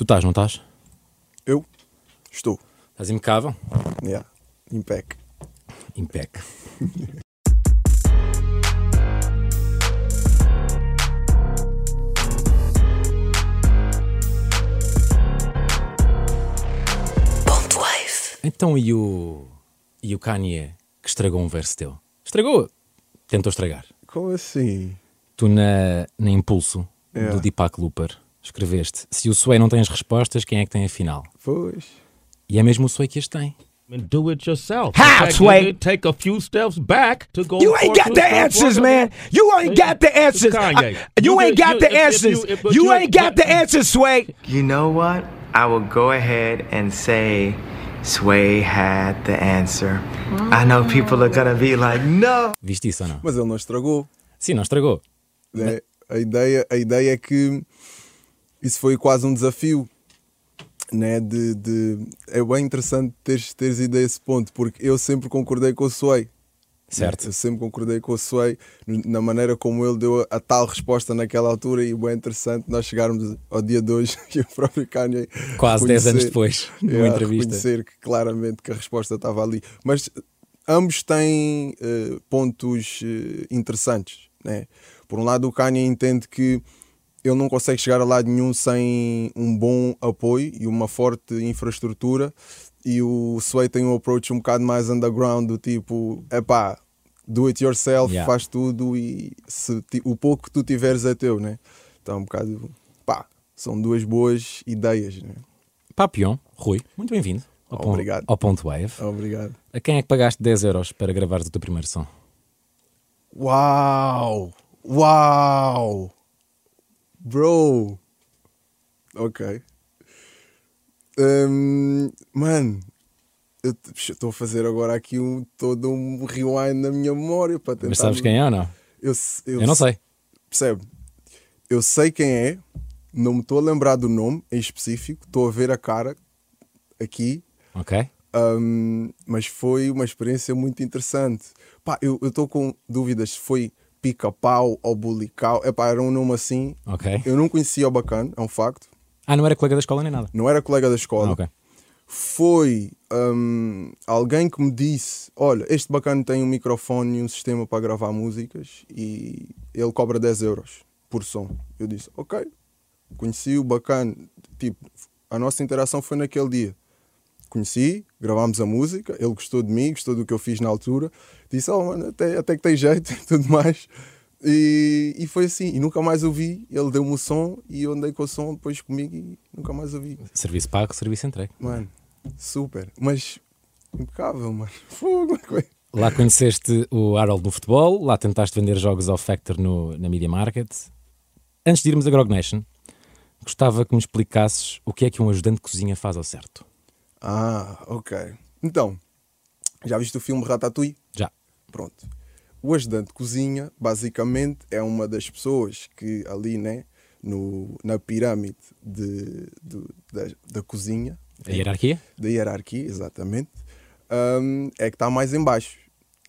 Tu estás, não estás? Eu estou. Estás impecável? Yeah. Impec. Impec. Então e o. E o Kanye que estragou um verso teu? Estragou! Tentou estragar. Como assim? Tu na, na Impulso Yeah. do Deepak Looper escreveste: Se o Sway não tem as respostas, quem é que tem a final? Pois. E é mesmo o Sway que as tem. and do it yourself. How, Sway? you Take a few steps back to go. You ain't got the answers, man. You ain't got the answers. Kanye. You ain't got the answers. you- ain't got the answers, Sway. You know what? I will go ahead and say Sway had the answer. I know people are gonna be like, no. Viste isso ou não? Mas ele não estragou. Sim, não estragou. né? A, ideia, a ideia é que isso foi quase um desafio. Né? De, de- é bem interessante teres, teres ido a esse ponto, porque eu sempre concordei com o Sway. Certo. Eu sempre concordei com o Sway na maneira como ele deu a, tal resposta naquela altura e bem interessante nós chegarmos ao dia de hoje e o próprio Kanye Quase 10 anos depois, numa Yeah, entrevista. reconhecer que claramente que a resposta estava ali. Mas ambos têm eh, pontos eh, interessantes. Né? Por um lado, o Kanye entende que ele não consegue chegar a lado nenhum sem um bom apoio e uma forte infraestrutura. E o Sway tem um approach um bocado mais underground, do tipo, epá, do it yourself, Yeah. faz tudo e se o pouco que tu tiveres é teu, né? Então, um bocado, pá, são duas boas ideias, né? Papion, Rui, muito bem-vindo ao, Obrigado. ao Ponto Wave. Obrigado. A quem é que pagaste 10 euros para gravares o teu primeiro som? Uau! Uau! Bro! Ok. Hum, mano, eu estou a fazer agora aqui um, todo um rewind na minha memória para tentar. Mas sabes quem é ou não? Eu, s- Eu não sei. Percebe? Eu sei quem é, não me estou a lembrar do nome em específico, estou a ver a cara aqui, Ok? Um, mas foi uma experiência muito interessante. Pá, eu estou com dúvidas se foi pica-pau ou bulical. Epá, era um nome assim. Ok. Eu não conhecia o bacana, é um facto. Ah, não era colega da escola nem nada. Não era colega da Ah, escola. ok. Foi um, alguém que me disse: Olha, este bacana tem um microfone e um sistema para gravar músicas e ele cobra 10 euros por som. Eu disse: Ok, conheci o bacana. Tipo, a nossa interação foi naquele dia. Conheci, gravámos a música, ele gostou de mim, gostou do que eu fiz na altura. Disse: Oh, mano, até, até que tem jeito e tudo mais. E, e foi assim, e nunca mais ouvi. Ele deu-me o som e eu andei com o som depois comigo e nunca mais ouvi. Serviço pago, serviço entregue. Mano, super. Mas impecável, mano. Fogo. Lá conheceste o Harold do futebol, lá tentaste vender jogos ao Factor no, na Media Market. Antes de irmos a Grog Nation, gostava que me explicasses o que é que um ajudante de cozinha faz ao certo. Ah, ok. Então, já viste o filme Ratatouille? Já. Pronto. O ajudante de cozinha, basicamente, é uma das pessoas que ali, né, no, na pirâmide de, do- da, da cozinha, A hierarquia? da hierarquia, exatamente, hum, é que está mais em baixo.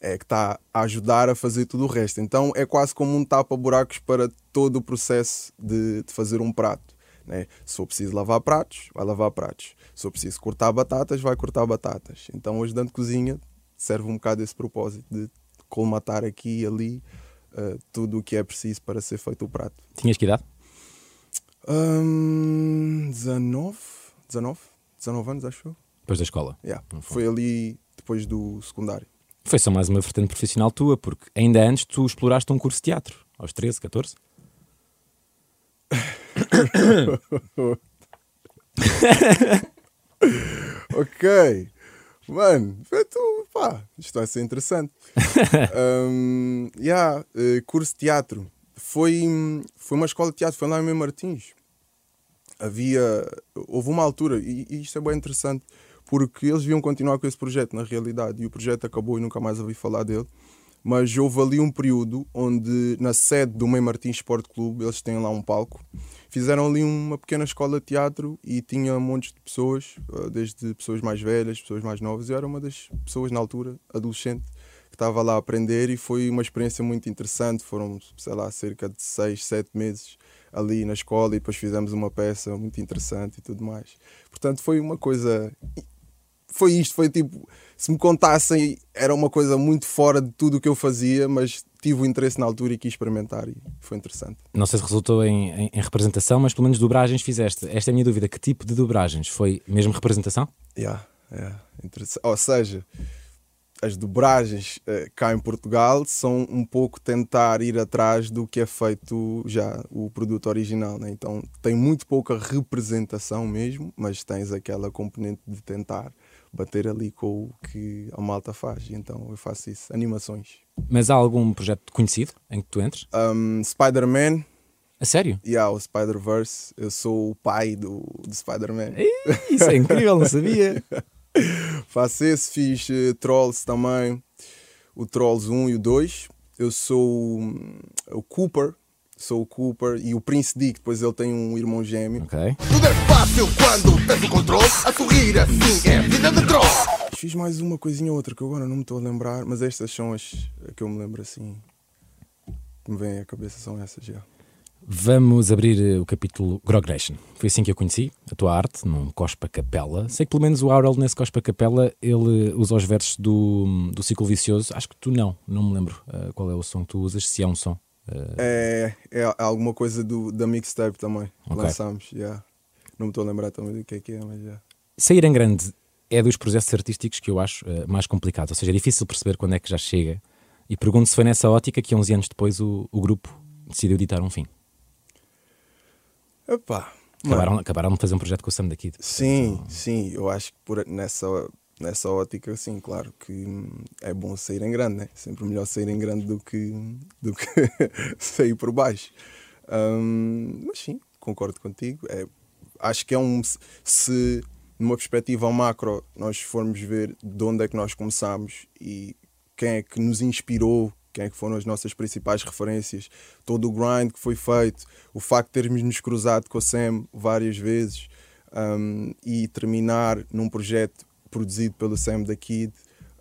É que está a ajudar a fazer tudo o resto. Então é quase como um tapa-buracos para todo o processo de, de fazer um prato. Né? Se for preciso lavar pratos, vai lavar pratos. Se for preciso cortar batatas, vai cortar batatas. Então o ajudante de cozinha serve um bocado esse propósito de colmatar aqui e ali uh, tudo o que é preciso para ser feito o prato. Tinhas que idade? Hum, 19? 19? 19 anos, acho eu. Depois da escola. Yeah. Foi ali depois do secundário. Foi só mais uma vertente profissional tua, porque ainda antes tu exploraste um curso de teatro, aos 13, 14. ok. Mano, tu, pá, isto vai ser interessante. um, yeah, curso de teatro. Foi, foi uma escola de teatro, foi lá em Martins. Havia. Houve uma altura, e, e isto é bem interessante, porque eles deviam continuar com esse projeto, na realidade, e o projeto acabou e nunca mais ouvi falar dele. Mas houve ali um período onde, na sede do Mem Martins Sport Clube, eles têm lá um palco, fizeram ali uma pequena escola de teatro e tinha montes de pessoas, eh, desde pessoas mais velhas, pessoas mais novas. Eu era uma das pessoas na altura, adolescente, que estava lá a aprender e foi uma experiência muito interessante. Foram, sei lá, cerca de seis, sete meses ali na escola e depois fizemos uma peça muito interessante e tudo mais. Portanto, foi uma coisa. Foi isto, foi tipo. Se me contassem, era uma coisa muito fora de tudo o que eu fazia, mas tive o interesse na altura e quis experimentar e foi interessante. Não sei se resultou em, em- em representação, mas pelo menos dobragens fizeste. Esta é a minha dúvida. Que tipo de dobragens? Foi mesmo representação? Yeah, yeah. Ou seja, as dobragens eh, cá em Portugal são um pouco tentar ir atrás do que é feito já o produto original, né? então tem muito pouca representação mesmo, mas tens aquela componente de tentar bater ali com o que a malta faz, e então eu faço isso, animações. Mas há algum projeto conhecido em que tu entres? Um, Spider-Man, A sério? yeah, o Spider-Verse, eu sou o pai do, do Spider-Man. Isso é incrível, não sabia. Faço esse, fiz eh, Trolls também, o Trolls 1 e o 2. Eu sou hum, o Cooper, sou o Cooper e o Prince Dick, depois ele tem um irmão gêmeo. Ok. Tudo é fácil quando tens o controle. A sorrir assim é vida de troll. Fiz mais uma coisinha ou outra que eu agora não me estou a lembrar, mas estas são as que eu me lembro assim. Que me vêm à cabeça são essas já. Vamos abrir eh, o capítulo Grogration. Foi assim que eu conheci a tua arte, num Cospa Capela. Sei que pelo menos o Aurel nesse Cospa Capela ele usa os versos do, do Ciclo Vicioso. Acho que tu não, não me lembro eh, qual é o som que tu usas, se é um som. Eh, É, é alguma coisa do, da mixtape também. que Ok. Lançámos, já. Não me estou a lembrar também do que é que é, mas já. Sair em grande é dos processos artísticos que eu acho eh, mais complicados. Ou seja, é difícil perceber quando é que já chega. E pergunto se foi nessa ótica que 11 anos depois o, o grupo decidiu ditar um fim. Epá, mano. Acabaram, acabaram de fazer um projeto com o Sam daqui. Sim, sim, eu acho que por, nessa, nessa ótica, sim, claro que hum, é bom sair em grande, né? Sempre melhor sair em grande do que, do que sair por baixo. Hum, mas sim, concordo contigo. É, acho que é um. Se numa perspectiva macro nós formos ver de onde é que nós começámos e quem é que nos inspirou, quem é que foram as nossas principais referências, todo o grind que foi feito, o facto de termos nos cruzado com a Sam várias vezes um, e terminar num projeto produzido pelo Sam da Kid,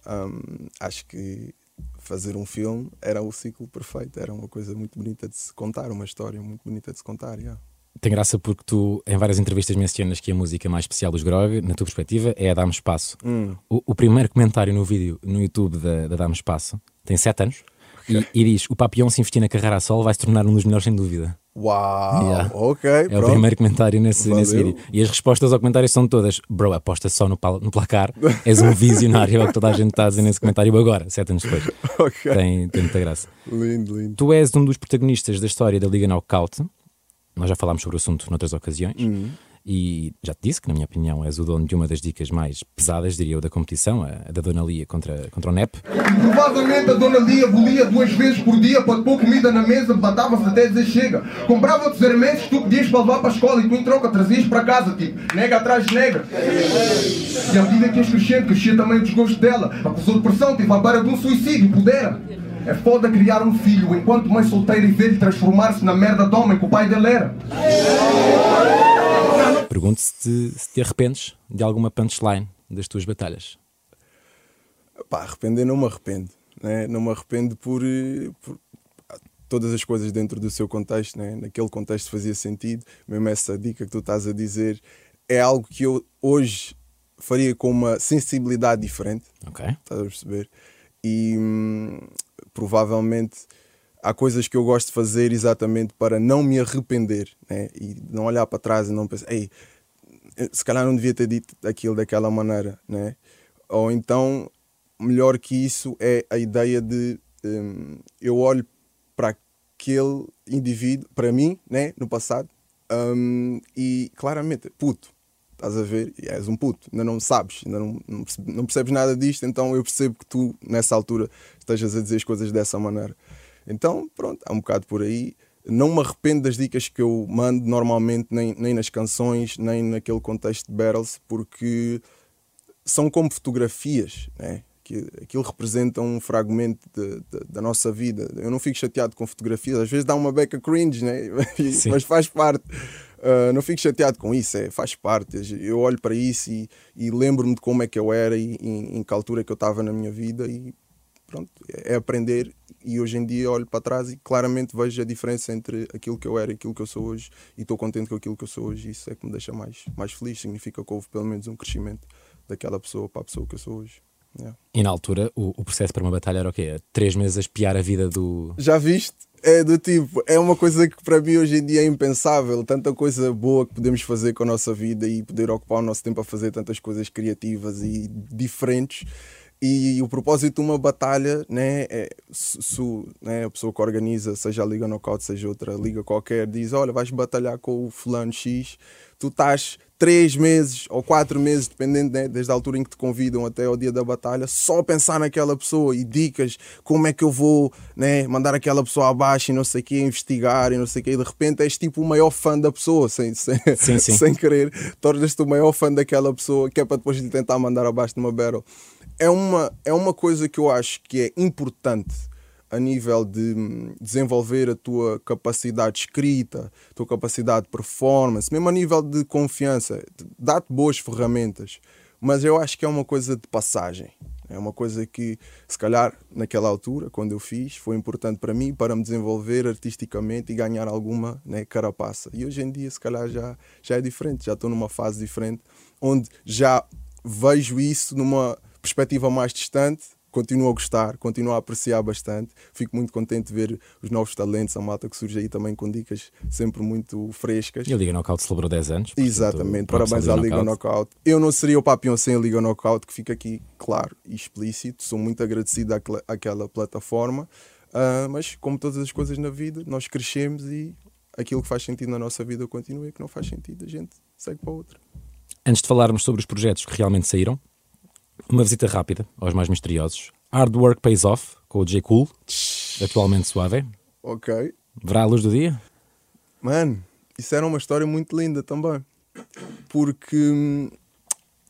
um, acho que fazer um filme era o ciclo perfeito, era uma coisa muito bonita de se contar, uma história muito bonita de se contar. yeah. Tem graça porque tu, em várias entrevistas, mencionas que a música mais especial dos Grog, na tua perspectiva, é a Dá-me Espaço. Hum. O, o primeiro comentário no vídeo no YouTube da, da Dá-me Espaço tem 7 anos e, e diz: O Papião se investir na carreira a solo vai se tornar um dos melhores, sem dúvida. Uau! Yeah. Ok, É o pronto. primeiro comentário nesse, nesse vídeo. E as respostas ao comentário são todas: Bro, aposta só no, pal- no placar, és um visionário, é o que toda a gente está a dizer nesse comentário agora, 7 anos depois. Ok. Tem, tem muita graça. Lindo, lindo. Tu és um dos protagonistas da história da Liga Knockout. Nós já falámos sobre o assunto noutras ocasiões. Uhum. E já te disse que, na minha opinião, és o dono de uma das dicas mais pesadas, diria eu, da competição, a, da Dona Lia contra, contra o NEP. Provavelmente a dona Lia bolia duas vezes por dia para pôr comida na mesa, batava-se até dizer chega. Comprava-te elementos que tu pedias para levar para a escola e tu em troca trazias para casa, tipo, nega atrás de nega. E à medida que ias crescendo, crescia também o desgosto dela. Acusou de pressão, teve à beira de um suicídio, pudera. É foda criar um filho enquanto mãe solteira e ver-lhe transformar-se na merda de homem que o pai dele era. Pergunto se te, se te arrependes de alguma punchline das tuas batalhas. Pá, arrepender não me arrependo. Né? Não me arrependo por, por todas as coisas dentro do seu contexto. Né? Naquele contexto fazia sentido. Mesmo essa dica que tu estás a dizer é algo que eu hoje faria com uma sensibilidade diferente. Ok? Estás a perceber? E hum, provavelmente há coisas que eu gosto de fazer exatamente para não me arrepender né? e não olhar para trás e não pensar, ei, se calhar não devia ter dito aquilo daquela maneira, né? Ou então, melhor que isso é a ideia de hum, eu olho para aquele indivíduo, para mim, né, no passado, hum, e claramente, puto, estás a ver, e és um puto, ainda não sabes, ainda não, não percebes nada disto, então eu percebo que tu, nessa altura, estejas a dizer as coisas dessa maneira. Então, pronto, há um bocado por aí. Não me arrependo das dicas que eu mando normalmente, nem, nem nas canções, nem naquele contexto de battles, porque são como fotografias, né? que aquilo representa um fragmento de- de- da nossa vida. Eu não fico chateado com fotografias, às vezes dá uma beca cringe, né? E- mas faz parte. Uh, não fico chateado com isso, é, faz parte. Eu olho para isso e, e lembro-me de como é que eu era e em, em que altura é que eu estava na minha vida e pronto, é aprender e hoje em dia olho para trás e claramente vejo a diferença entre aquilo que eu era e aquilo que eu sou hoje e estou contente com aquilo que eu sou hoje e isso é que me deixa mais, mais feliz, significa que houve pelo menos um crescimento daquela pessoa para a pessoa que eu sou hoje. Yeah. E na altura, o, o processo para uma batalha era o quê? Três meses a espiar a vida do. Já viste? É do tipo, é uma coisa que para mim hoje em dia é impensável. Tanta coisa boa que podemos fazer com a nossa vida e poder ocupar o nosso tempo a fazer tantas coisas criativas e diferentes. E o propósito de uma batalha, né, é, se, se, né, a pessoa que organiza, seja a Liga Knockout, seja outra liga qualquer, diz: Olha, vais batalhar com o Fulano X, tu estás três meses ou quatro meses, dependendo né, desde a altura em que te convidam até ao dia da batalha, só pensar naquela pessoa e dicas, como é que eu vou né, mandar aquela pessoa abaixo e não sei o que, investigar e não sei o que, e de repente és tipo o maior fã da pessoa, sem, sem, Sim, sim. sem querer, tornas-te o maior fã daquela pessoa que é para depois lhe tentar mandar abaixo de uma battle. É uma, é uma coisa que eu acho que é importante a nível de hum, desenvolver a tua capacidade de escrita, a tua capacidade de performance, mesmo a nível de confiança, dá-te boas ferramentas, mas eu acho que é uma coisa de passagem. É uma coisa que, se calhar, naquela altura, quando eu fiz, foi importante para mim, para me desenvolver artisticamente e ganhar alguma né, carapaça. E hoje em dia, se calhar, já, já é diferente, já estou numa fase diferente, onde já vejo isso numa perspectiva mais distante, continuo a gostar, continuo a apreciar bastante. Fico muito contente de ver os novos talentos, a malta que surge aí também com dicas sempre muito frescas. E a Liga Knockout celebrou 10 anos. Exatamente, parabéns à Liga Knockout. Eu não seria o Papião sem a Liga Knockout, que fica aqui claro e explícito. Sou muito agradecido àquela, àquela plataforma, Ah, mas como todas as coisas na vida, nós crescemos e aquilo que faz sentido na nossa vida continua e que não faz sentido a gente segue para outra. Antes de falarmos sobre os projetos que realmente saíram, uma visita rápida aos mais misteriosos. Hard Work Pays Off, com o J. Cool, atualmente suave. Ok. Verá a luz do dia? Mano, isso era uma história muito linda também. Porque hum,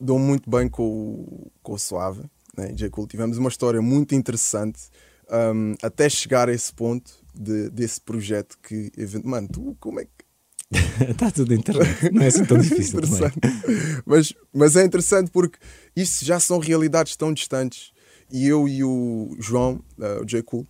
dou muito bem com, o- com o Suave, né? J. Cool. Tivemos uma história muito interessante hum, até chegar a esse ponto de- desse projeto que, mano, tu como é que. Está tudo internet. Não é assim tão difícil interessante. Mas, mas é interessante porque isso já são realidades tão distantes. E eu e o João, eh, o J. Cool,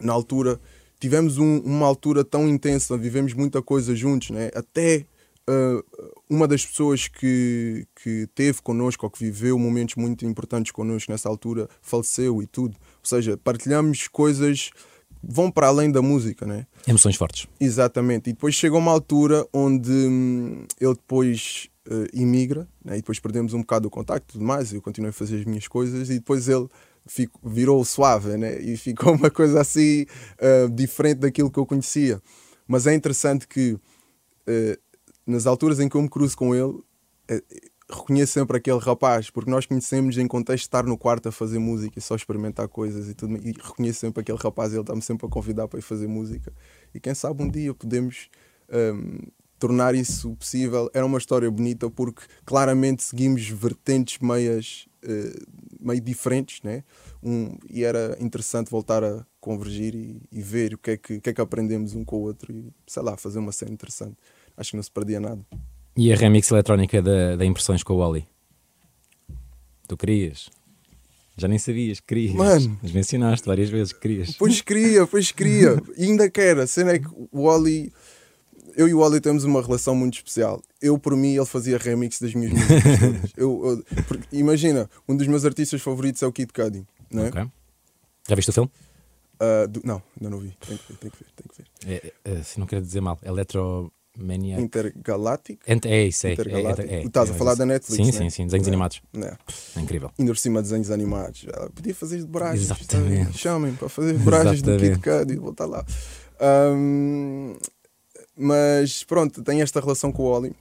na altura, tivemos um- uma altura tão intensa, vivemos muita coisa juntos, né? Até eh, uma das pessoas que, que teve connosco, ou que viveu momentos muito importantes connosco nessa altura, faleceu e tudo. Ou seja, partilhamos coisas vão para além da música, né? Emoções fortes. Exatamente. E depois chega uma altura onde hum, ele depois eh, imigra, né? e depois perdemos um bocado o contacto e tudo mais. Eu continuei a fazer as minhas coisas e depois ele fico- virou suave né? e ficou uma coisa assim eh, diferente daquilo que eu conhecia. Mas é interessante que eh, nas alturas em que eu me cruzo com ele, reconheço sempre aquele rapaz, porque nós conhecemos em contexto de estar no quarto a fazer música e só experimentar coisas e tudo, e reconheço sempre aquele rapaz, ele está-me sempre a convidar para ir fazer música. E quem sabe um dia podemos hum, tornar isso possível. Era uma história bonita porque claramente seguimos vertentes meias, eh, meio diferentes, né? Um, e era interessante voltar a convergir e, e ver o que, é que, o que é que aprendemos um com o outro e, sei lá, fazer uma cena interessante. Acho que não se perdia nada. E a remix eletrónica da, da Impressões com o Wally? Tu querias? Já nem sabias que querias. Mano. Mas mencionaste várias vezes que querias. Pois queria, pois queria. E ainda quero. A cena é que o Wally. Eu e o Wally temos uma relação muito especial. Eu, por mim, ele fazia remix das minhas músicas. Eu, eu- porque, imagina, um dos meus artistas favoritos é o Kid Cudi. Não, é? Ok. Já viste o filme? Ah, do- não, ainda não vi. Tenho que ver, tenho que ver. Tenho que ver. É, é, se não quero dizer mal, Electromaniac. Intergaláctico. Ent- É isso, é. é, Intergaláctico. é, é, Estás a é falar da Netflix, Sim, né? sim, sim. Desenhos É. animados. É. É incrível. Ainda por cima desenhos animados. Ela podia fazer de braços. Exatamente. Chamem para fazer braços do Kid. Cudi. Vou estar lá. Ahm, mas pronto, tenho esta relação com o Wally.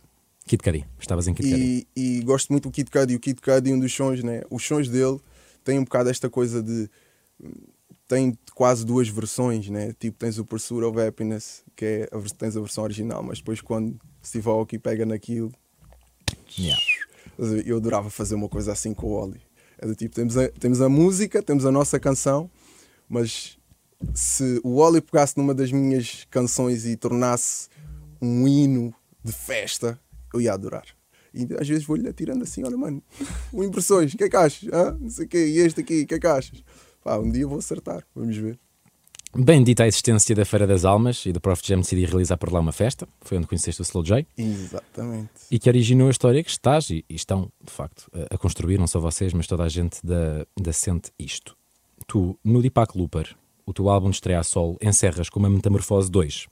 Kid Cudi. Estavas em Kid Cudi. E, e gosto muito do Kid Cudi. O Kid Cudi, um dos sons, né? Os sons dele têm um bocado esta coisa de. Tem quase duas versões, né? Tipo, tens o Pursuit of Happiness, que é a, tens a versão original, mas depois quando Steve Aoki pega naquilo, Yeah. Eu adorava fazer uma coisa assim com o Oli. É do tipo, temos a, temos a música, temos a nossa canção, mas se o Oli pegasse numa das minhas canções e tornasse um hino de festa, eu ia adorar. E às vezes vou-lhe atirando assim, olha mano, o impressões, o que é que achas? Hã? Não sei o quê, e este aqui, o que é que achas? Pá, um dia vou acertar, vamos ver. Bendita a existência da Feira das Almas e do Prof Jam decidi realizar por lá uma festa. Foi onde conheceste o Slow J. Exatamente. E que originou a história que estás e, e estão, de facto, a, a construir, não só vocês, mas toda a gente da, da Sente Isto. Tu, no Deepak Looper, o teu álbum de estreia a solo, encerras com uma Metamorfose 2,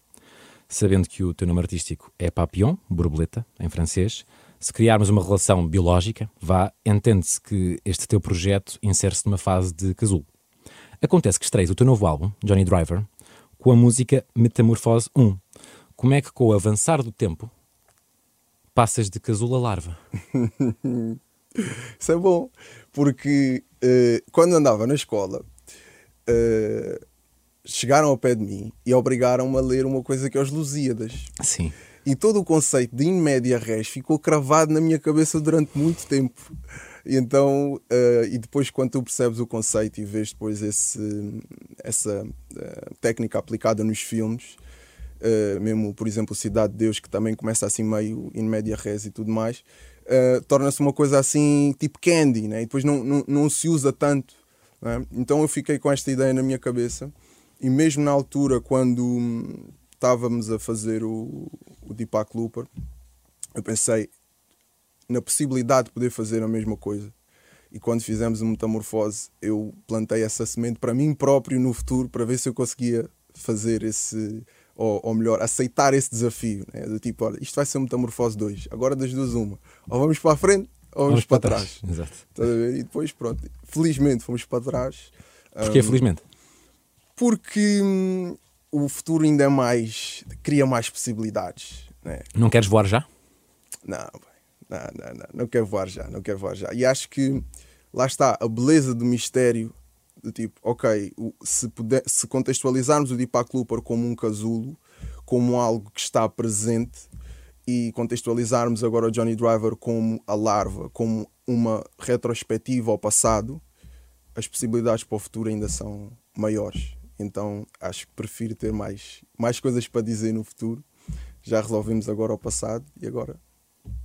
sabendo que o teu nome artístico é Papillon, borboleta, em francês. Se criarmos uma relação biológica, vá, entende-se que este teu projeto insere-se numa fase de casulo. Acontece que estreias o teu novo álbum, Johnny Driver, com a música Metamorfose 1. Como é que, com o avançar do tempo, passas de casulo a larva? Isso é bom, porque eh, quando andava na escola, eh, chegaram ao pé de mim e obrigaram-me a ler uma coisa que é os Lusíadas. Sim. E todo o conceito de in media res ficou cravado na minha cabeça durante muito tempo. E então, eh, e depois quando tu percebes o conceito e vês depois esse, essa eh, técnica aplicada nos filmes, eh, mesmo por exemplo Cidade de Deus, que também começa assim meio in media res e tudo mais, torna-se uma coisa assim tipo candy, né? e depois não, não, não se usa tanto. né? Então eu fiquei com esta ideia na minha cabeça e mesmo na altura quando hum, estávamos a fazer o, o Deepak Looper, eu pensei na possibilidade de poder fazer a mesma coisa. E quando fizemos a metamorfose, eu plantei essa semente para mim próprio no futuro, para ver se eu conseguia fazer esse, ou, ou melhor, aceitar esse desafio. Né? Do tipo, olha, isto vai ser metamorfose 2, agora das duas, uma. Ou vamos para a frente, ou vamos, para, trás. Exato. Estás a ver? E depois, pronto, felizmente fomos para trás. Porquê, Hum, felizmente? porque hum, o futuro ainda é mais. cria mais possibilidades. Né? Não queres voar já? Não, não, não, não, não quero voar já, não quero voar já. E acho que lá está a beleza do mistério do tipo, ok, se, puder, se contextualizarmos o Deepak Looper como um casulo, como algo que está presente e contextualizarmos agora o Johnny Driver como a larva, como uma retrospectiva ao passado, as possibilidades para o futuro ainda são maiores. Então acho que prefiro ter mais, mais coisas para dizer no futuro. Já resolvemos agora o passado e agora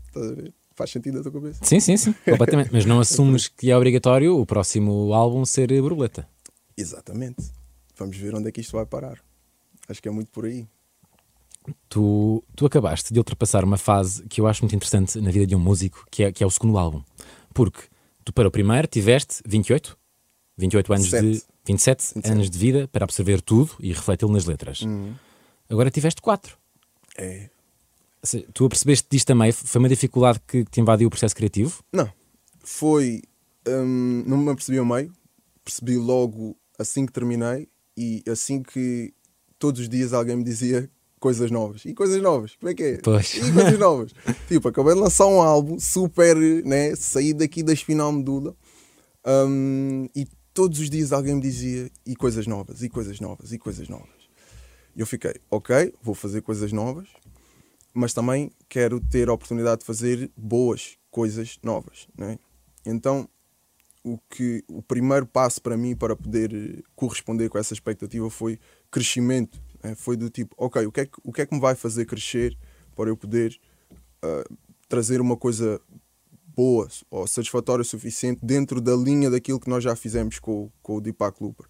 estás a ver? Faz sentido na tua cabeça? Sim, sim, sim, completamente. Mas não assumes que é obrigatório o próximo álbum ser borboleta. Exatamente. Vamos ver onde é que isto vai parar. Acho que é muito por aí. Tu, tu acabaste de ultrapassar uma fase que eu acho muito interessante na vida de um músico, que é, que é o segundo álbum. Porque tu, para o primeiro, tiveste 28? 28 anos de. 27. 27, 27. anos de vida para absorver tudo e refleti-lo nas letras. Agora tiveste 4. É. Tu apercebeste disto também? Foi uma dificuldade que te invadiu o processo criativo? Não. Foi. hum, não me apercebi ao meio. Percebi logo assim que terminei e assim que todos os dias alguém me dizia coisas novas. E coisas novas, como é que é? Pois. E coisas novas. tipo, acabei de lançar um álbum super, né? Saí daqui da espinal medula hum, e todos os dias alguém me dizia e coisas novas, e coisas novas, e coisas novas. E eu fiquei, ok, vou fazer coisas novas, mas também quero ter a oportunidade de fazer boas coisas novas. Né? Então, o, que, o primeiro passo para mim para poder eh, corresponder com essa expectativa foi crescimento. né? Foi do tipo, ok, o que, é que, o que é que me vai fazer crescer para eu poder ah, trazer uma coisa boa ou satisfatória o suficiente dentro da linha daquilo que nós já fizemos com, com o Deepak Looper.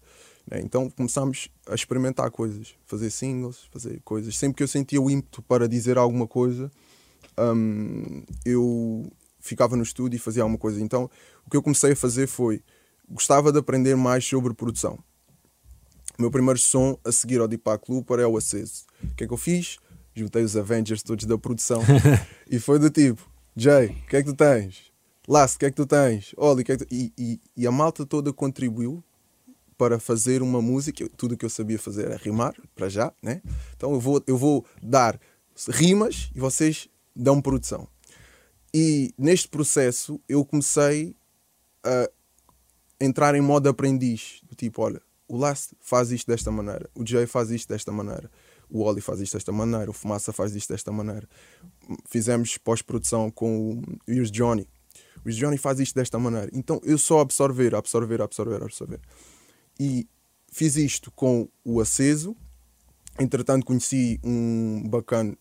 Né? Então começámos a experimentar coisas, fazer singles, fazer coisas. Sempre que eu sentia o ímpeto para dizer alguma coisa, hum, eu ficava no estúdio e fazia alguma coisa. Então o que eu comecei a fazer foi gostava de aprender mais sobre produção. O meu primeiro som a seguir ao Deepak Looper é o Aceso. O que é que eu fiz? Juntei os Avengers todos da produção e foi do tipo: Jay, o que é que tu tens? Last, o que é que tu tens? Oli, o que é que tu... E, e, e a malta toda contribuiu para fazer uma música. Tudo o que eu sabia fazer era rimar, para já, né? Então eu vou, eu vou dar rimas e vocês dão produção. E neste processo eu comecei a entrar em modo aprendiz. Do tipo, olha, o Last faz isto desta maneira, o Jay faz isto desta maneira, o Oli faz isto desta maneira, o Fumaça faz isto desta maneira. Fizemos pós-produção com o Here's Johnny. O Johnny faz isto desta maneira. Então eu só absorver, absorver, absorver, absorver. E fiz isto com o Aceso. Entretanto, conheci um bacana,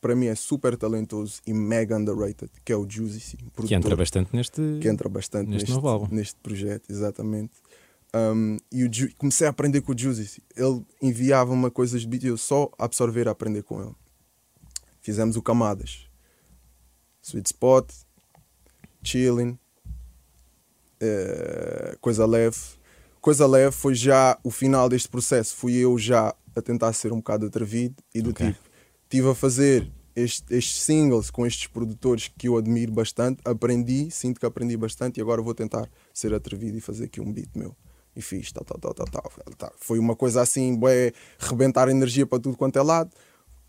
para mim é super talentoso e mega underrated, que é o Juicy, Que entra bastante neste. que entra bastante Neste neste, novo álbum. neste projeto, exatamente. Um, e o Ju- comecei a aprender com o Juicy. Ele enviava uma coisa de beat e eu só absorver a aprender com ele. Fizemos o Camadas. Sweet Spot, Chilling, eh, Coisa Leve. Coisa Leve foi já o final deste processo. Fui eu já a tentar ser um bocado atrevido e do Ok. tipo, estive a fazer este- estes singles com estes produtores que eu admiro bastante, aprendi, sinto que aprendi bastante e agora vou tentar ser atrevido e fazer aqui um beat meu. E fiz, tal, tal, tal, tal, tal. tal. Foi uma coisa assim, bué, rebentar energia para tudo quanto é lado.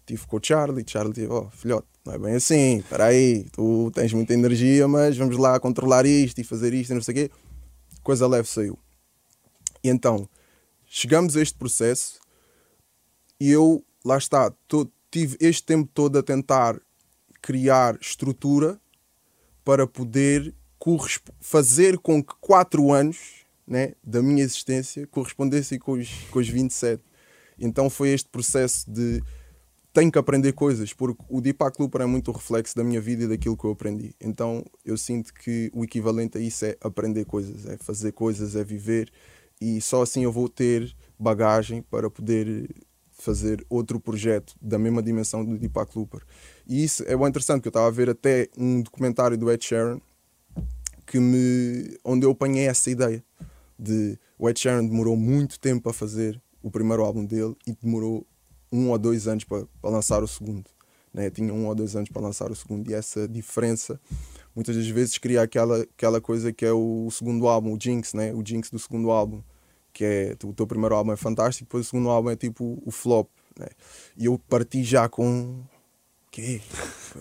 Tive com o Charlie, Charlie disse, oh filhote, não é bem assim, espera aí, tu tens muita energia, mas vamos lá controlar isto e fazer isto e não sei o quê. Coisa leve saiu. E então, chegamos a este processo e eu, lá está, to- tive este tempo todo a tentar criar estrutura para poder fazer com que quatro anos né, da minha existência correspondessem com os, com os 27. Então foi este processo de tenho que aprender coisas, porque o Deepak Looper é muito o reflexo da minha vida e daquilo que eu aprendi. Então eu sinto que o equivalente a isso é aprender coisas, é fazer coisas, é viver, e só assim eu vou ter bagagem para poder fazer outro projeto da mesma dimensão do Deepak Looper. E isso é bem interessante, que eu estava a ver até um documentário do Ed Sheeran que me, onde eu apanhei essa ideia de o Ed Sheeran demorou muito tempo a fazer o primeiro álbum dele e demorou um ou dois anos para, para lançar o segundo. Né? Tinha um ou dois anos para lançar o segundo e essa diferença muitas das vezes cria aquela, aquela coisa que é o segundo álbum, o Jinx, né? o Jinx do segundo álbum, que é o teu primeiro álbum é fantástico, depois o segundo álbum é tipo o flop. Né? E eu parti já com o quê?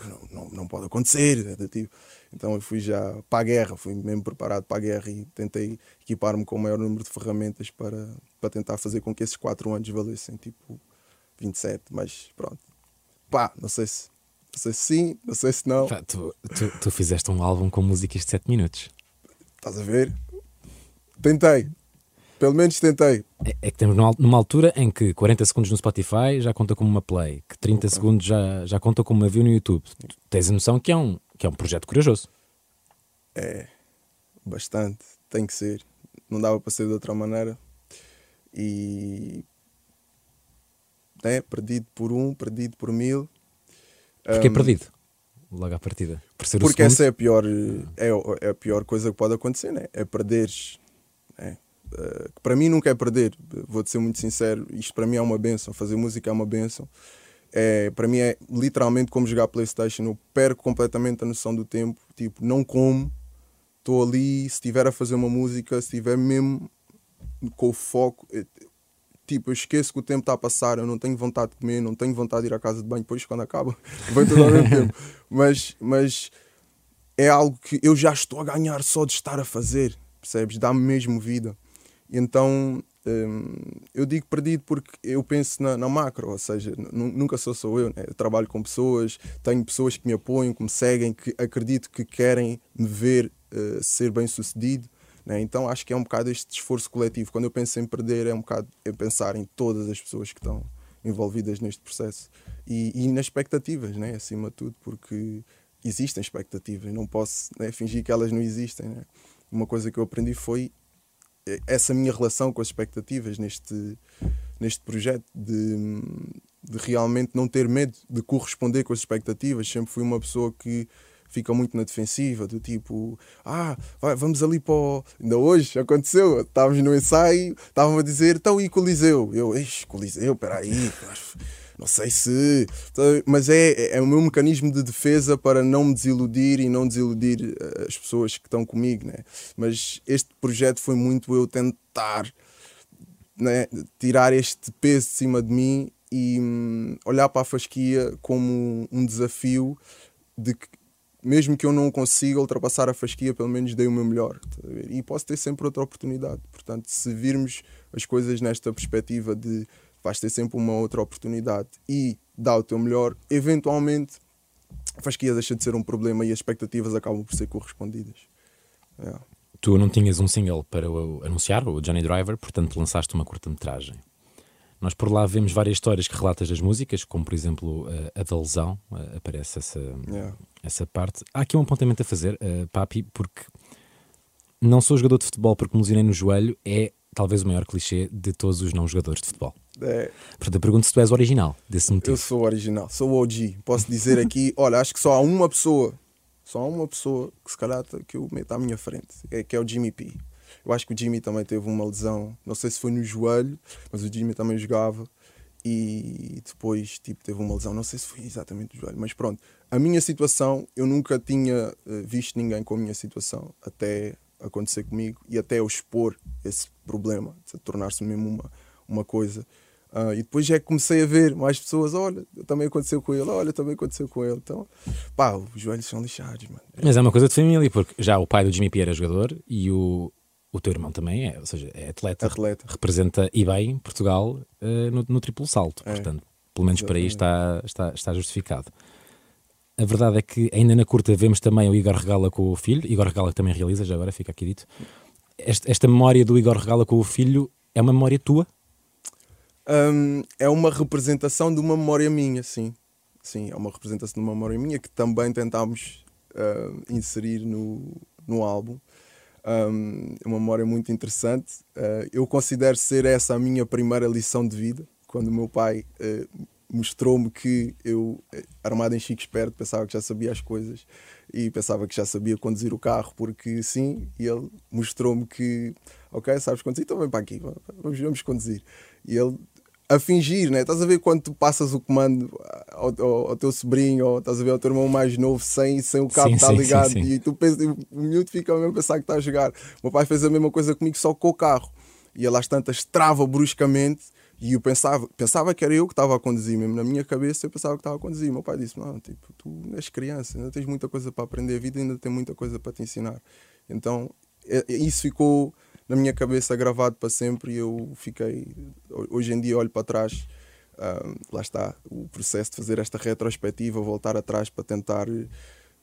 Não, não, não pode acontecer. né? Tipo, então eu fui já para a guerra, fui mesmo preparado para a guerra e tentei equipar-me com o maior número de ferramentas para, para tentar fazer com que esses quatro anos valessem tipo 27, mas pronto. Pá, não sei se, não sei se sim, não sei se não. Tu, tu- tu fizeste um álbum com músicas de 7 minutos. Estás a ver? Tentei. Pelo menos tentei. É, é que temos numa, altura em que 40 segundos no Spotify já conta como uma play, que 30 segundos já, já conta como uma view no YouTube. Tu tens a noção que é um, que é um projeto corajoso. É, bastante. Tem que ser. Não dava para ser de outra maneira. E. É, perdido por um, perdido por mil. É Ahm, perdido. Logo à partida. Por Porque essa é a pior, é, é a pior coisa que pode acontecer, né? É perderes. né? Eh, que para mim nunca é perder, vou-te ser muito sincero. Isto para mim é uma benção. Fazer música é uma benção. É, para mim é literalmente como jogar Playstation. Eu perco completamente a noção do tempo. Tipo, não como, estou ali. Se estiver a fazer uma música, se estiver mesmo com o foco, eh, tipo, eu esqueço que o tempo está a passar. Eu não tenho vontade de comer, não tenho vontade de ir à casa de banho. Depois, quando acaba, vem tudo ao mesmo tempo. Mas, mas é algo que eu já estou a ganhar só de estar a fazer, percebes? Dá-me mesmo vida. Então hum, eu digo perdido porque eu penso na, na macro, ou seja, nu- nunca sou só eu, né? eu trabalho com pessoas, tenho pessoas que me apoiam, que me seguem, que acredito que querem me ver eh, ser bem sucedido. Né? Então acho que é um bocado este esforço coletivo. Quando eu penso em perder, é um bocado é pensar em todas as pessoas que estão envolvidas neste processo e, e nas expectativas, né? acima de tudo, porque existem expectativas, não posso né, fingir que elas não existem. Né? Uma coisa que eu aprendi foi essa minha relação com as expectativas neste, neste projeto, de, de realmente não ter medo de corresponder com as expectativas. Sempre fui uma pessoa que fica muito na defensiva, do tipo, ah, vai, vamos ali para o... Ainda hoje aconteceu, estávamos no ensaio, estavam a dizer, então e Coliseu? Eu, ixi, Coliseu, peraí, não sei se. Mas é, é o meu mecanismo de defesa para não me desiludir e não desiludir eh, as pessoas que estão comigo, né? Mas este projeto foi muito eu tentar né, tirar este peso de cima de mim e hum, olhar para a fasquia como um desafio de que, mesmo que eu não consiga ultrapassar a fasquia, pelo menos dei o meu melhor. tá? E posso ter sempre outra oportunidade. Portanto, se virmos as coisas nesta perspectiva de vais ter sempre uma outra oportunidade e dá o teu melhor, eventualmente a fasquia deixa de ser um problema e as expectativas acabam por ser correspondidas. É. Tu não tinhas um single para o anunciar, o Johnny Driver, portanto lançaste uma curta-metragem. Nós por lá vemos várias histórias que relatas das músicas, como por exemplo a, a da lesão, eh, aparece essa, Yeah. essa parte. Há aqui um apontamento a fazer, eh, Papi, porque não sou jogador de futebol porque me lesionei no joelho, é talvez o maior clichê de todos os não jogadores de futebol. É, Portanto, eu pergunto se tu és original desse motivo. eu sou original, sou o OG. Posso dizer aqui, olha, acho que só há uma pessoa, só há uma pessoa que se calhar tá- que eu meto à minha frente, é, que é o Jimmy P. Eu acho que o Jimmy também teve uma lesão, não sei se foi no joelho, mas o Jimmy também jogava e depois tipo, teve uma lesão, não sei se foi exatamente no joelho, mas pronto. A minha situação, eu nunca tinha eh, visto ninguém com a minha situação até acontecer comigo e até eu expor esse problema, tornar-se mesmo uma, uma coisa. Ah, e depois é que comecei a ver mais pessoas, olha, também aconteceu com ele, olha, também aconteceu com ele. Então, pá, os joelhos são lixados, mano. Mas é uma coisa de família, porque já o pai do Jimmy P era jogador e o, o teu irmão também é, ou seja, é atleta. Atleta. Representa e bem Portugal eh, no, no triplo salto. É. Portanto, pelo menos por aí está, está, está justificado. A verdade é que ainda na curta vemos também o Igor Regala com o filho. Igor Regala que também realiza, já agora fica aqui dito. Esta, esta memória do Igor Regala com o filho é uma memória tua? Hum, é uma representação de uma memória minha, sim. Sim, é uma representação de uma memória minha que também tentámos ah, inserir no, no álbum. Hum, é uma memória muito interessante. Ah, eu considero ser essa a minha primeira lição de vida. Quando o meu pai ah, mostrou-me que eu, eh, armado em chico esperto, pensava que já sabia as coisas e pensava que já sabia conduzir o carro, porque sim, e ele mostrou-me que, ok, sabes conduzir, então vem para aqui, vamos, vamos conduzir. E ele a fingir, né? Estás a ver quando tu passas o comando ao, ao- ao teu sobrinho ou estás a ver ao teu irmão mais novo sem, sem o cabo Sim, estar sim, ligado sim. e tu pensas, o miúdo fica mesmo a pensar que está a jogar. O meu pai fez a mesma coisa comigo só com o carro e ele às tantas trava bruscamente e eu pensava, pensava que era eu que estava a conduzir mesmo na minha cabeça eu pensava que estava a conduzir. Meu pai disse: Não, tipo, tu és criança, ainda tens muita coisa para aprender, a vida ainda tem muita coisa para te ensinar. Então é- é- isso ficou na minha cabeça gravado para sempre e eu fiquei. Hoje em dia olho para trás, ah, lá está o processo de fazer esta retrospectiva, voltar atrás para tentar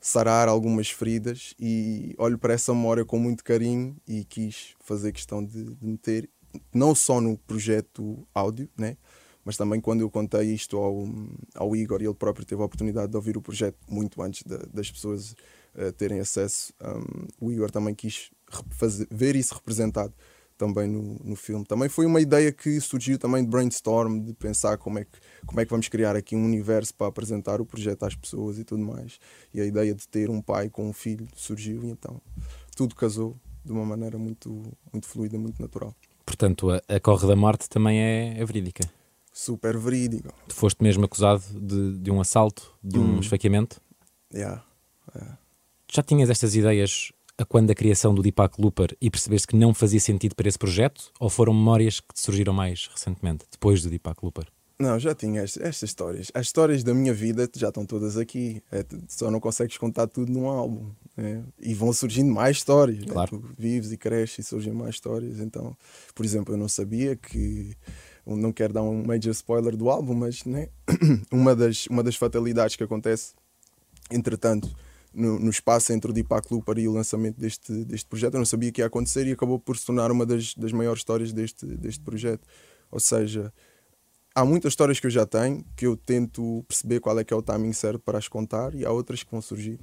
sarar algumas feridas e olho para essa memória com muito carinho e quis fazer questão de, de meter, não só no projeto áudio, né? mas também quando eu contei isto ao, ao Igor ele próprio teve a oportunidade de ouvir o projeto muito antes da- das pessoas eh, terem acesso, um, o Igor também quis fazer- ver isso representado também no, no filme. Também foi uma ideia que surgiu também de brainstorm, de pensar como é, que, como é que vamos criar aqui um universo para apresentar o projeto às pessoas e tudo mais. E a ideia de ter um pai com um filho surgiu e então tudo casou de uma maneira muito, muito fluida, muito natural. Portanto, a, a Corre da Morte também é, é verídica. Super verídico. Tu foste mesmo acusado de, de um assalto, de um Hum. esfaqueamento. Yeah. yeah. Já tinhas estas ideias a quando da criação do Deepak Looper e percebeste que não fazia sentido para esse projeto? Ou foram memórias que te surgiram mais recentemente, depois do Deepak Looper? Não, já tinha estas, histórias. As histórias da minha vida já estão todas aqui. É, só não consegues contar tudo num álbum. né? E vão surgindo mais histórias. né? Claro. Tu vives e cresces e surgem mais histórias. Então, por exemplo, eu não sabia que. Não quero dar um major spoiler do álbum, mas né? uma, das, uma das fatalidades que acontece, entretanto, no, no espaço entre o Deepak Looper e o lançamento deste, deste projeto, eu não sabia que ia acontecer e acabou por se tornar uma das, das maiores histórias deste, deste projeto. Ou seja, há muitas histórias que eu já tenho que eu tento perceber qual é que é o timing certo para as contar e há outras que vão surgir.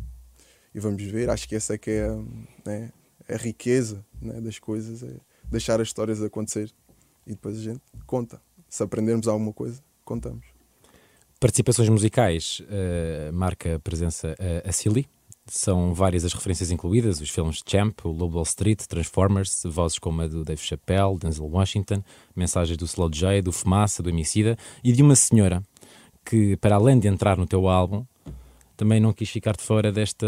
E vamos ver, acho que essa é que é a, né, a riqueza né, das coisas, é deixar as histórias acontecer e depois a gente conta. Se aprendermos alguma coisa, contamos. Participações musicais, eh, marca a presença a, a Silly. São várias as referências incluídas, os filmes Champ, o Lobo Wall Street, Transformers, vozes como a do Dave Chappelle, Denzel Washington, mensagens do Slow J, do Fumaça, do Emicida e de uma senhora que, para além de entrar no teu álbum, também não quis ficar de fora desta,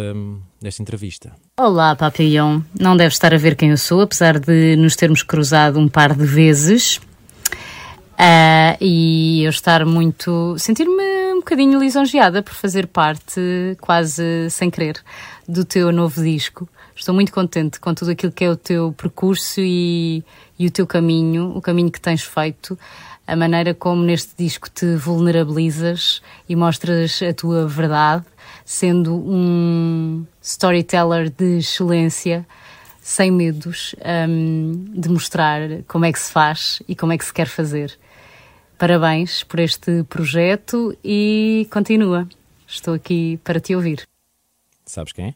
desta entrevista. Olá, Papillon. Não deve estar a ver quem eu sou, apesar de nos termos cruzado um par de vezes. Ah, e eu estar muito. sentir-me um bocadinho lisonjeada por fazer parte, quase sem querer, do teu novo disco. Estou muito contente com tudo aquilo que é o teu percurso e, e o teu caminho, o caminho que tens feito, a maneira como neste disco te vulnerabilizas e mostras a tua verdade, sendo um storyteller de excelência sem medos hum, de mostrar como é que se faz e como é que se quer fazer. Parabéns por este projeto e continua. Estou aqui para te ouvir. Sabes quem é?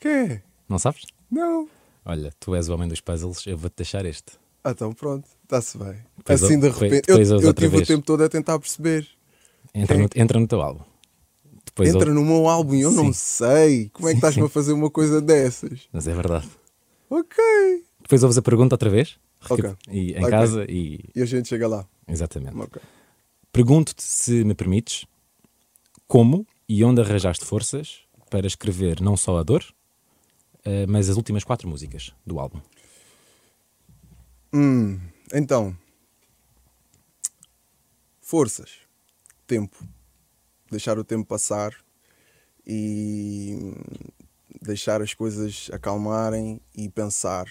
Que? Não sabes? Não. Olha, tu és o homem dos puzzles, eu vou-te deixar este. Ah, então pronto, está-se bem. Depois assim de repente. Eu, eu tive vez. o tempo todo a tentar perceber. Entra, Quem? no, entra no teu álbum. Depois Entra ou- no meu álbum e eu não Sim. sei. Como é que estás-me a fazer uma coisa dessas? Mas é verdade. Ok. Depois ouves a pergunta outra vez. Ok. Recap- E, em Ok. casa e. E a gente chega lá. Exatamente. Ok. Pergunto-te se me permites como e onde arranjaste forças para escrever não só a dor, eh, mas as últimas quatro músicas do álbum. Hum, então. Forças. Tempo. Deixar o tempo passar e hum, deixar as coisas acalmarem e pensar.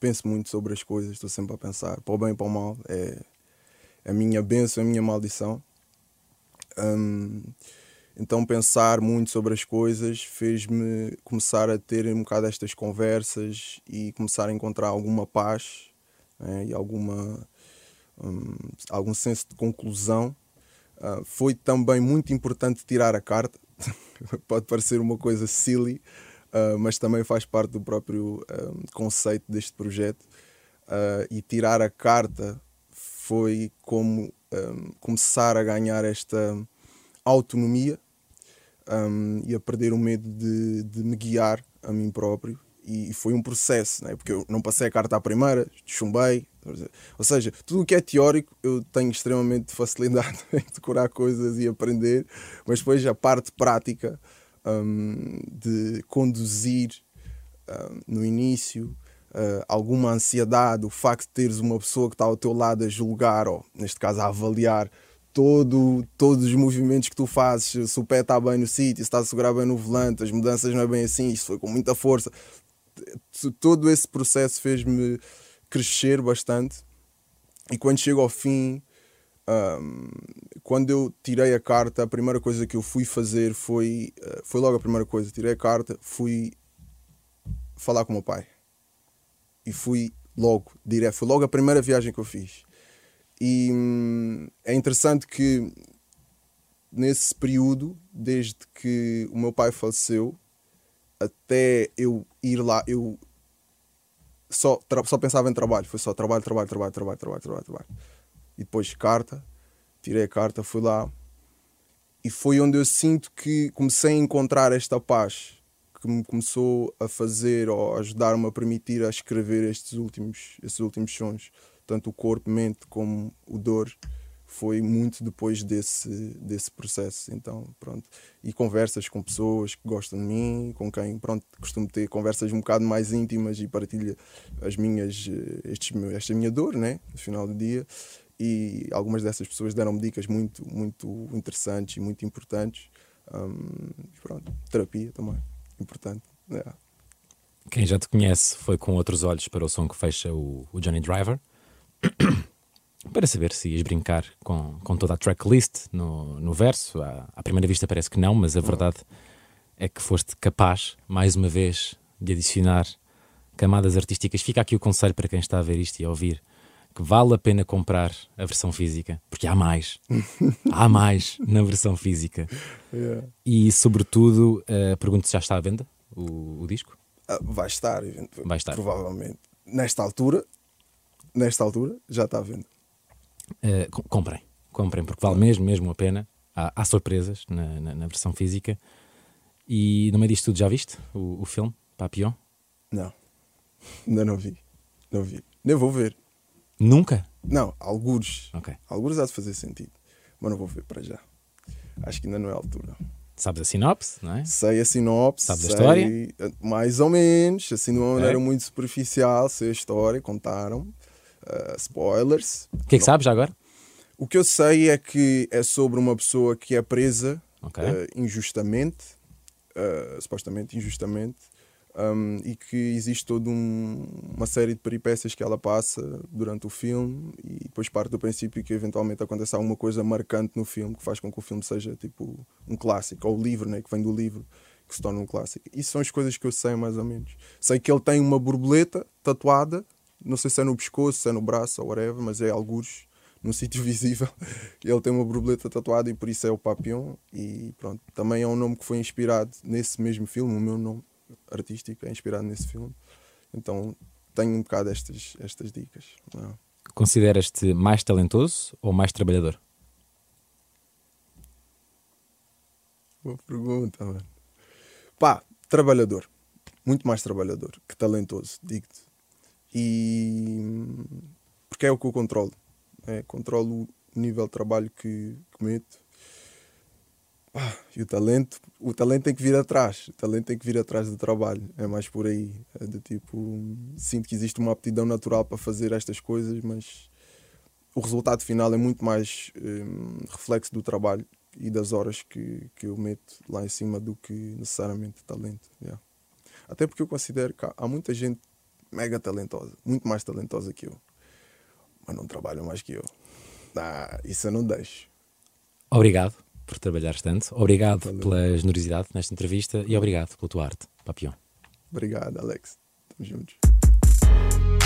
Penso muito sobre as coisas, estou sempre a pensar, para o bem e para o mal. É a minha bênção, a minha maldição. Hum, então pensar muito sobre as coisas fez-me começar a ter um bocado estas conversas e começar a encontrar alguma paz né, e alguma hum, algum senso de conclusão. Ah, foi também muito importante tirar a carta. Pode parecer uma coisa silly, ah, mas também faz parte do próprio ah, conceito deste projeto. Ah, e tirar a carta foi como ah, começar a ganhar esta autonomia um, e a perder o medo de, de me guiar a mim próprio. E, e foi um processo, né? porque eu não passei a carta à primeira, chumbei. Ou seja, tudo o que é teórico eu tenho extremamente facilidade em decorar coisas e aprender, mas depois a parte prática um, de conduzir um, no início. uh, alguma ansiedade, o facto de teres uma pessoa que está ao teu lado a julgar, ou neste caso a avaliar todo, todos os movimentos que tu fazes, se o pé está bem no sítio, se está a segurar bem no volante, as mudanças não é bem assim, isto foi com muita força. Todo esse processo fez-me crescer bastante. E quando chego ao fim, ahm, quando eu tirei a carta, a primeira coisa que eu fui fazer foi, eh, foi logo a primeira coisa, tirei a carta, fui falar com o meu pai. E fui logo, direto, foi logo a primeira viagem que eu fiz. E hum, é interessante que nesse período, desde que o meu pai faleceu, até eu ir lá, eu só, só pensava em trabalho. Foi só trabalho, trabalho, trabalho, trabalho, trabalho, trabalho, trabalho. E depois carta, tirei a carta, fui lá. E foi onde eu sinto que comecei a encontrar esta paz que me começou a fazer ou ajudar-me a permitir a escrever estes últimos, estes últimos sons. Tanto o corpo, mente como o dor foi muito depois desse, desse processo. Então, pronto. E conversas com pessoas que gostam de mim, com quem, pronto, costumo ter conversas um bocado mais íntimas e partilho as minhas, eh, estes, esta minha dor, né? No final do dia. E algumas dessas pessoas deram-me dicas muito, muito interessantes e muito importantes. E pronto, terapia também, importante. É. Quem já te conhece foi com outros olhos para o som que fecha o, o Johnny Driver. para saber se ias brincar com, com toda a tracklist no, no verso. À, à primeira vista parece que não, mas a verdade é que foste capaz, mais uma vez, de adicionar camadas artísticas. Fica aqui o conselho para quem está a ver isto e a ouvir que vale a pena comprar a versão física, porque há mais. há mais na versão física. Yeah. E, sobretudo, uh, pergunto se já está à venda o, o disco. Ah, vai estar, Vai estar. provavelmente. Nesta altura, nesta altura, já está à venda. Uh, com- comprem, comprem, porque vale mesmo, mesmo a pena. Há, há surpresas na, na- na versão física. E no meio disto tudo, já viste o, o filme, Papillon? Não, ainda não vi. Não vi. Nem vou ver. Nunca? Não, algures. Ok. Algures há de fazer sentido. Mas não vou ver para já. Acho que ainda não é a altura. Sabes a sinopse, não é? Sei a sinopse. Sabes a história? Mais ou menos, assim de uma maneira muito superficial. Sei a história, contaram. Ah, spoilers. O que é que sabes já agora? O que eu sei é que é sobre uma pessoa que é presa Ok. eh, injustamente, eh, supostamente injustamente, um, e que existe toda um- uma série de peripécias que ela passa durante o filme e depois parte do princípio que eventualmente acontece alguma coisa marcante no filme que faz com que o filme seja tipo um clássico, ou o livro, né, que vem do livro, que se torna um clássico. Isso são as coisas que eu sei mais ou menos. Sei que ele tem uma borboleta tatuada, não sei se é no pescoço, se é no braço ou whatever, mas é algures num sítio visível. Ele tem uma borboleta tatuada e por isso é o Papillon. E pronto, também é um nome que foi inspirado nesse mesmo filme. O meu nome artístico é inspirado nesse filme. Então tenho um bocado estas, estas dicas. é? Consideras-te mais talentoso ou mais trabalhador? Boa pergunta, mano. Pá, trabalhador. Muito mais trabalhador que talentoso, digo-te. E. Porque é o que eu controlo. É, controlo o nível de trabalho que, que meto. Pá, e o talento, o talento tem que vir atrás. O talento tem que vir atrás do trabalho. É mais por aí. É do tipo. Sinto que existe uma aptidão natural para fazer estas coisas, mas o resultado final é muito mais hum, reflexo do trabalho e das horas que, que eu meto lá em cima do que necessariamente talento. yeah. Até porque eu considero que há- há muita gente mega talentosa, muito mais talentosa que eu, mas não trabalham mais que eu. Ah, isso eu não deixo. Obrigado por trabalhares tanto, obrigado Valeu. pela generosidade nesta entrevista e obrigado pela tua arte, Papião. Obrigado, Alex. Estamos juntos.